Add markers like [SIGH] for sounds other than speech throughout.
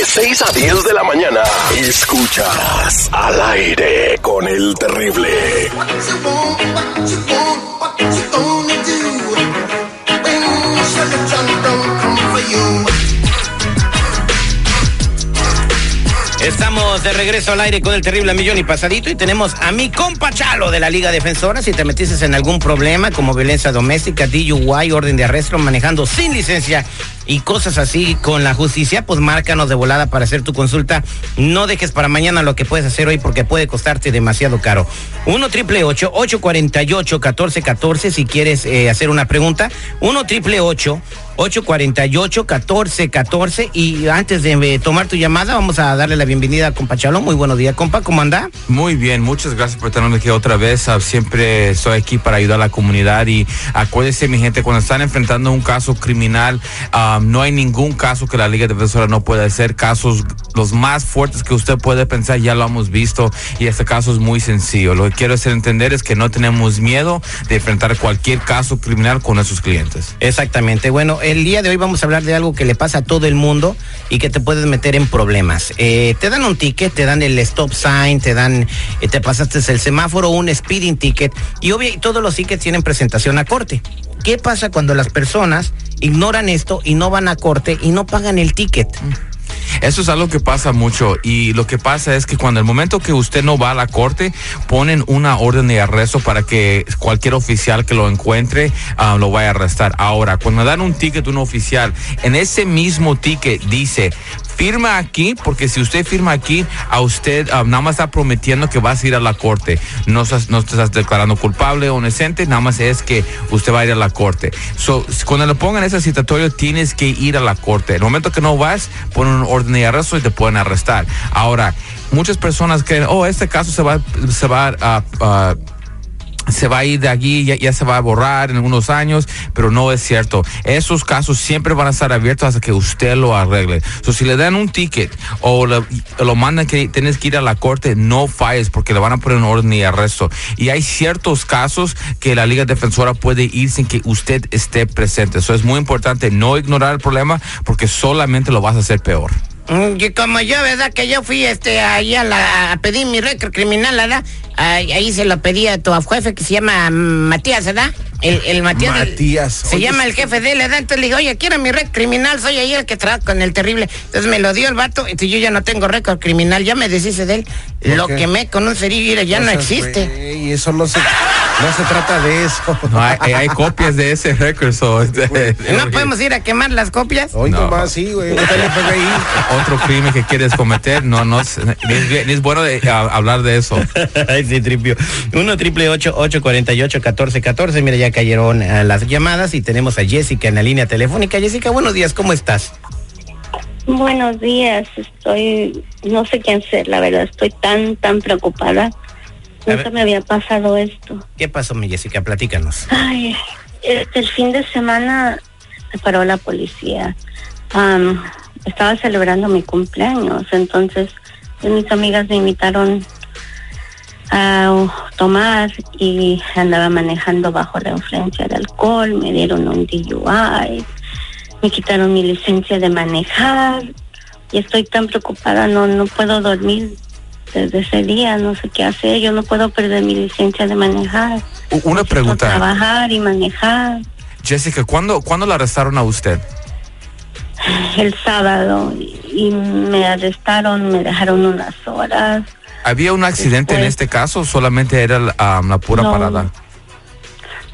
6 a 10 de la mañana, escuchas al aire con el terrible. Estamos de regreso al aire con el terrible millón y pasadito y tenemos a mi compa Chalo de la Liga Defensora. Si te metiste en algún problema como violencia doméstica, DUI, orden de arresto, manejando sin licencia y cosas así con la justicia, pues márcanos de volada para hacer tu consulta. No dejes para mañana lo que puedes hacer hoy porque puede costarte demasiado caro. 1 triple 848 1414 si quieres eh, hacer una pregunta. 1 triple 848-1414. Y antes de eh, tomar tu llamada, vamos a darle la bienvenida a compa Chalo. Muy buenos días, compa. ¿Cómo anda? Muy bien, muchas gracias por tenernos aquí otra vez. Ah, siempre estoy aquí para ayudar a la comunidad. Y acuérdense, mi gente, cuando están enfrentando un caso criminal, ah, no hay ningún caso que la Liga Defensora no pueda hacer. Casos los más fuertes que usted puede pensar, ya lo hemos visto. Y este caso es muy sencillo. Lo que quiero hacer entender es que no tenemos miedo de enfrentar cualquier caso criminal con nuestros clientes. Exactamente. Bueno, el día de hoy vamos a hablar de algo que le pasa a todo el mundo y que te puedes meter en problemas. Eh, te dan un ticket, te dan el stop sign, te dan, eh, te pasaste el semáforo, un speeding ticket y obvio, todos los tickets tienen presentación a corte. ¿Qué pasa cuando las personas ignoran esto y no van a corte y no pagan el ticket? Eso es algo que pasa mucho y lo que pasa es que cuando el momento que usted no va a la corte, ponen una orden de arresto para que cualquier oficial que lo encuentre ah, lo vaya a arrestar. Ahora, cuando dan un ticket a un oficial, en ese mismo ticket dice, firma aquí, porque si usted firma aquí, a usted ah, nada más está prometiendo que vas a ir a la corte. No, no te estás declarando culpable o inocente, nada más es que usted va a ir a la corte. So, cuando le pongan ese citatorio, tienes que ir a la corte. El momento que no vas, ponen un orden de arresto y te pueden arrestar. Ahora, muchas personas creen, oh, este caso se va, se va a se va a ir de aquí, ya, se va a borrar en algunos años, pero no es cierto. Esos casos siempre van a estar abiertos hasta que usted lo arregle. So, si le dan un ticket o lo mandan que tienes que ir a la corte, no falles porque le van a poner un orden de arresto. Y hay ciertos casos que la Liga Defensora puede ir sin que usted esté presente. Eso es muy importante, no ignorar el problema porque solamente lo vas a hacer peor. Mm, Que como yo, ¿verdad? Que yo fui este ahí a, la, a pedir mi récord criminal, ¿verdad? Ahí, ahí se lo pedí a tu jefe que se llama mm, Matías, ¿verdad? El, el Matías. del- Matías, Se oye, llama el jefe de él, ¿verdad? Entonces le digo, oye, quiero mi récord criminal, soy ahí el que trabaja con el terrible. Entonces me lo dio el vato, y yo ya no tengo récord criminal, ya me deshice de él. ¿Por Lo quemé con un cerillo y ya no existe. güey, eso no se, no se trata de eso. No, hay, hay- hay copias de ese récord. so, [LAUGHS] ¿No podemos ir a quemar las copias? Hoy No. nomás sí, güey. Usted le pega ahí. otro crimen que quieres cometer, no, no, es- ni es, ni es bueno de, a- hablar de eso. [LAUGHS] Ay, sí, tripio. 1 triple 848 1414 Mira, ya cayeron eh, las llamadas y tenemos a Jessica en la línea telefónica. Jessica, buenos días, ¿cómo estás? Buenos días, estoy, no sé qué hacer, la verdad, estoy tan, tan preocupada. Nunca me había pasado esto. ¿Qué pasó, mi Jessica? Platícanos. Ay, este, el fin de semana me paró la policía. Am, estaba celebrando mi cumpleaños, entonces mis amigas me invitaron a tomar y andaba manejando bajo la influencia de alcohol, me dieron un DUI, me quitaron mi licencia de manejar y estoy tan preocupada, no, no puedo dormir desde ese día, no sé qué hacer, yo no puedo perder mi licencia de manejar. Una pregunta, Trabajar y manejar Jessica, ¿cuándo, ¿cuándo la arrestaron a usted? el sábado y, me arrestaron, me dejaron unas horas. ¿Había un accidente en Después- este caso o solamente era la, um, la pura No. parada?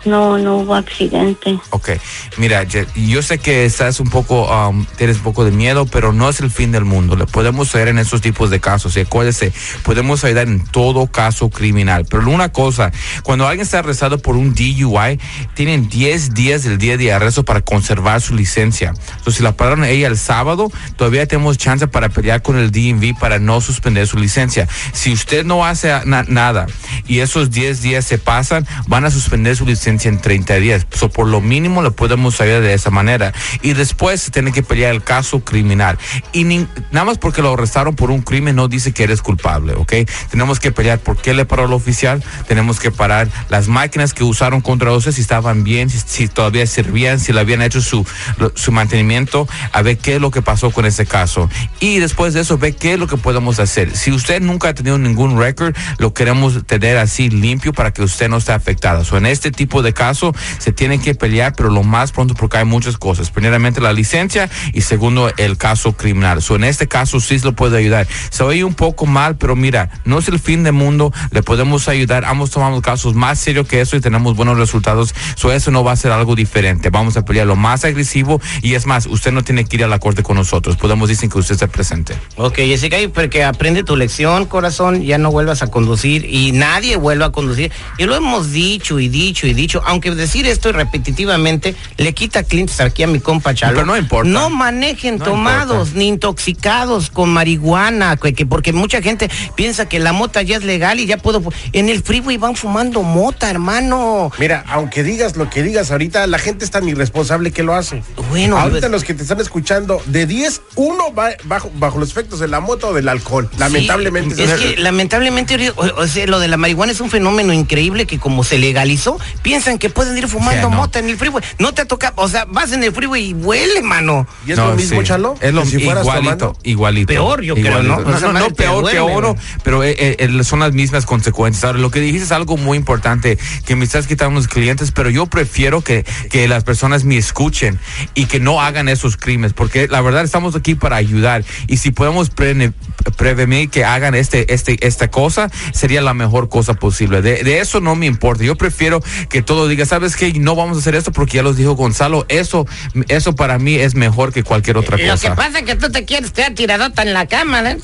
No, no hubo accidente. Ok, mira, yo sé que estás un poco, um, tienes un poco de miedo, pero no es el fin del mundo. Le podemos ayudar en esos tipos de casos. Y acuérdese, podemos ayudar en todo caso criminal. Pero una cosa, cuando alguien está arrestado por un DUI, tienen 10 días del día de arresto para conservar su licencia. Entonces, si la pararon ella el sábado, todavía tenemos chance para pelear con el DMV para no suspender su licencia. Si usted no hace na- nada y esos 10 días se pasan, van a suspender su licencia licencia en 30 días. So, por lo mínimo le podemos ayudar de esa manera. Y después se tiene que pelear el caso criminal. Y ni- nada más porque lo arrestaron por un crimen no dice que eres culpable, ¿ok? Tenemos que pelear por qué le paró el oficial, tenemos que parar las máquinas que usaron contra usted si estaban bien, si, si todavía servían, si le habían hecho su, lo- su mantenimiento, a ver qué es lo que pasó con ese caso. Y después de eso, ver qué es lo que podemos hacer. Si usted nunca ha tenido ningún récord, lo queremos tener así limpio para que usted no esté afectada. So, en este tipo de caso se tiene que pelear, pero lo más pronto porque hay muchas cosas. Primeramente la licencia y segundo el caso criminal. So, en este caso sí se lo puede ayudar. Se oye un poco mal, pero mira, no es el fin del mundo, le podemos ayudar. Ambos tomamos casos más serios que eso y tenemos buenos resultados. So, eso no va a ser algo diferente. Vamos a pelear lo más agresivo y es más, usted no tiene que ir a la corte con nosotros. Podemos decir que usted esté presente. Ok, Jessica, y porque aprende tu lección, corazón, ya no vuelvas a conducir y nadie vuelva a conducir. Y lo hemos dicho y dicho y dicho, aunque decir esto repetitivamente le quita clientes aquí a mi compa Chalo. Pero no importa. No manejen No tomados importa. ni intoxicados con marihuana, que, que- porque mucha gente piensa que la mota ya es legal y ya puedo. En el freeway van fumando mota, hermano. Mira, aunque digas lo que digas ahorita, la gente es tan irresponsable que lo hace. Bueno, ahorita pues- los que te están escuchando, de 10, uno va bajo, bajo los efectos de la moto o del alcohol. Lamentablemente. Sí, es que lamentablemente o, o sea, lo de la marihuana es un fenómeno increíble que como se legalizó, piensan que pueden ir fumando Sí, no. mota en el freeway. No te toca, o sea, vas en el freeway y huele, mano. ¿Y es lo mismo, sí. Chalo? Es lo que si igualito, tomando. igualito. Peor, yo creo, ¿no? Igualito. Esa No, no, no te peor que oro, pero eh, eh, son las mismas consecuencias. Ahora, lo que dijiste es algo muy importante, que me estás quitando los clientes, pero yo prefiero que, que las personas me escuchen y que no hagan esos crímenes, porque la verdad estamos aquí para ayudar. Y si podemos prevenir que hagan este, este, esta cosa, sería la mejor cosa posible. De, de eso no me importa. Yo prefiero que todo diga, ¿sabes qué? No vamos a hacer esto porque ya los dijo Gonzalo. Eso, eso para mí es mejor que cualquier otra Lo que cosa. pasa es que tú te quieres quedar tiradota en la cama, ¿no? [LAUGHS] sí,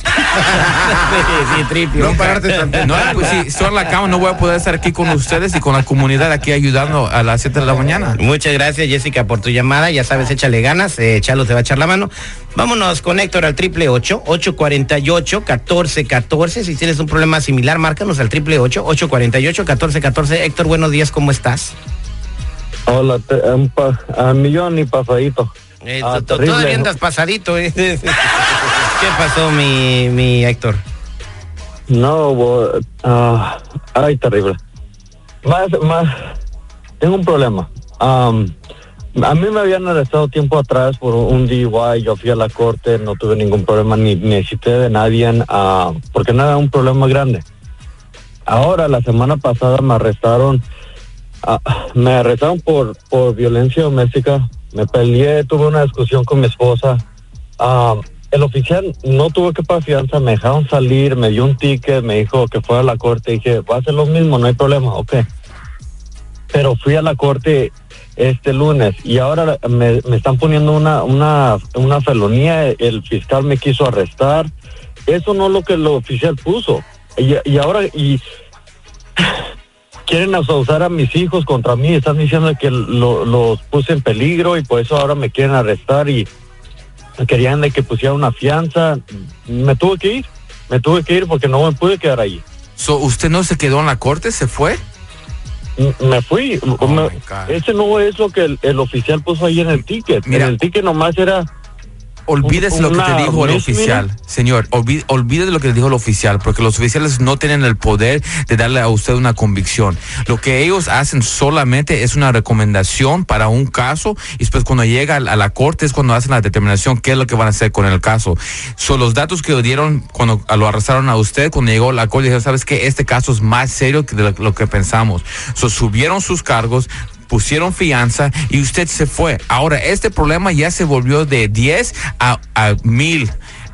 sí, tripio. No pararte tan No, pues si estoy en la cama, no voy a poder estar aquí con ustedes y con la comunidad aquí ayudando a las 7 de la mañana. Muchas gracias, Jessica, por tu llamada. Ya sabes, échale ganas. Eh, Chalo te va a echar la mano. Vámonos con Héctor al triple ocho, ocho cuarenta y ocho, catorce, catorce. Si tienes un problema similar, márcanos al triple ocho, ocho cuarenta y ocho, catorce, catorce. Héctor, buenos días, ¿cómo estás? Hola, te- pa- a millón y pasadito. Eh, Ah, to- to- terrible. todavía andas pasadito, ¿eh? [LAUGHS] ¿Qué pasó, mi, mi Héctor? No, bo- ah, ay, terrible. Más, más, tengo un problema. Am, a mí me habían arrestado tiempo atrás por un DUI, yo fui a la corte, no tuve ningún problema, ni necesité de nadie, ah, porque no era un problema grande. Ahora, la semana pasada me arrestaron, ah, me arrestaron por, por violencia doméstica, me peleé, tuve una discusión con mi esposa. Ah, el oficial no tuvo que pagar fianza, me dejaron salir, me dio un ticket, me dijo que fuera a la corte, dije, va a ser lo mismo, no hay problema, ok. Pero fui a la corte este lunes y ahora me, me están poniendo una, una, una felonía, el fiscal me quiso arrestar, eso no es lo que el oficial puso. Y, y ahora, y quieren usar a mis hijos contra mí, están diciendo que lo- los puse en peligro y por eso ahora me quieren arrestar y querían de que pusiera una fianza. Me tuve que ir, me tuve que ir porque no me pude quedar ahí. So, ¿Usted no se quedó en la corte? ¿Se fue? M- Me fui. Oh, Me- ese no es lo que el, el oficial puso ahí en el ticket. Mira. en el ticket nomás era Olvídese Un- lo que te dijo el oficial, señor. Olvídese, olvídese lo que le dijo el oficial, porque los oficiales no tienen el poder de darle a usted una convicción. Lo que ellos hacen solamente es una recomendación para un caso y después cuando llega a la- corte es cuando hacen la determinación qué es lo que van a hacer con el caso. Son los datos que dieron cuando lo arrestaron a usted, cuando llegó a la corte, dijeron, sabes que este caso es más serio que de lo, lo que pensamos. So, subieron sus cargos, pusieron fianza y usted se fue. Ahora, este problema ya se volvió de 10 a, a 1000.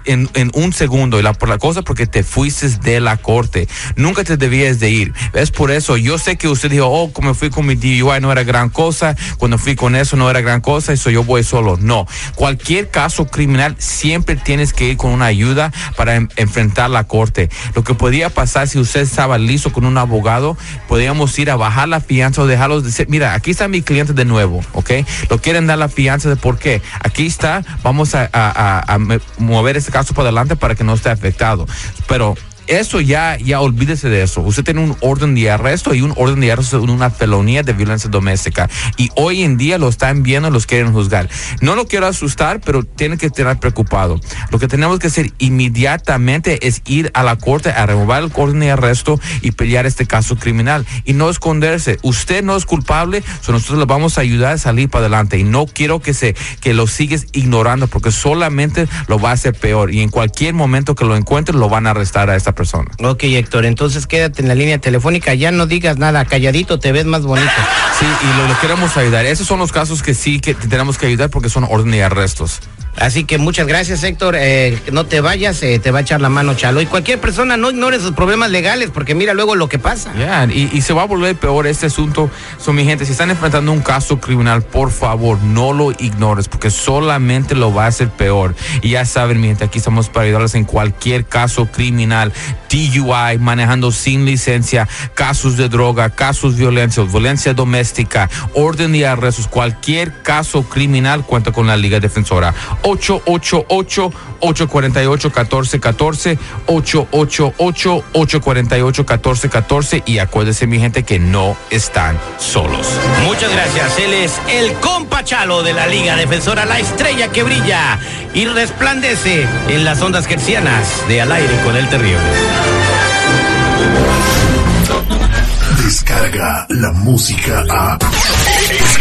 En, en un segundo y la por la cosa porque te fuiste de la corte. Nunca te debías de ir. Es por eso yo sé que usted dijo oh como fui con mi DUI no era gran cosa. Cuando fui con eso no era gran cosa eso yo voy solo. No. Cualquier caso criminal siempre tienes que ir con una ayuda para en- enfrentar la corte. Lo que podía pasar si usted estaba listo con un abogado podíamos ir a bajar la fianza o dejarlos decir mira aquí está mi cliente de nuevo ok lo quieren dar la fianza de por qué. Aquí está vamos a, mover este caso para adelante para que no esté afectado. Pero eso ya, ya olvídese de eso. Usted tiene un orden de arresto y un orden de arresto es una felonía de violencia doméstica. Y hoy en día lo están viendo los quieren juzgar. No lo quiero asustar, pero tiene que estar preocupado. Lo que tenemos que hacer inmediatamente es ir a la corte a remover el orden de arresto y pelear este caso criminal. Y no esconderse. Usted no es culpable, so nosotros le vamos a ayudar a salir para adelante. Y no quiero que se, que lo sigues ignorando porque solamente lo va a hacer peor. Y en cualquier momento que lo encuentren, lo van a arrestar a esta persona. Ok, Héctor, entonces quédate en la línea telefónica, ya no digas nada, calladito, te ves más bonito. Sí, y lo, lo queremos ayudar. Esos son los casos que sí que tenemos que ayudar porque son orden de arrestos. Así que muchas gracias, Héctor. Eh, no te vayas, eh, te va a echar la mano Chalo. Y cualquier persona no ignore sus problemas legales, porque mira luego lo que pasa. Y, se va a volver peor este asunto. So, mi gente, si están enfrentando un caso criminal, por favor, no lo ignores, porque solamente lo va a hacer peor. Y ya saben, mi gente, aquí estamos para ayudarles en cualquier caso criminal, DUI, manejando sin licencia, casos de droga, casos de violencia, violencia doméstica, orden de arrestos, cualquier caso criminal cuenta con la Liga Defensora. 888-848-1414, 888-848-1414 y acuérdense mi gente que no están solos. Muchas gracias. Él es el compa Chalo de la Liga Defensora, la estrella que brilla y resplandece en las ondas gercianas de Al aire con el terrible. Descarga la música a.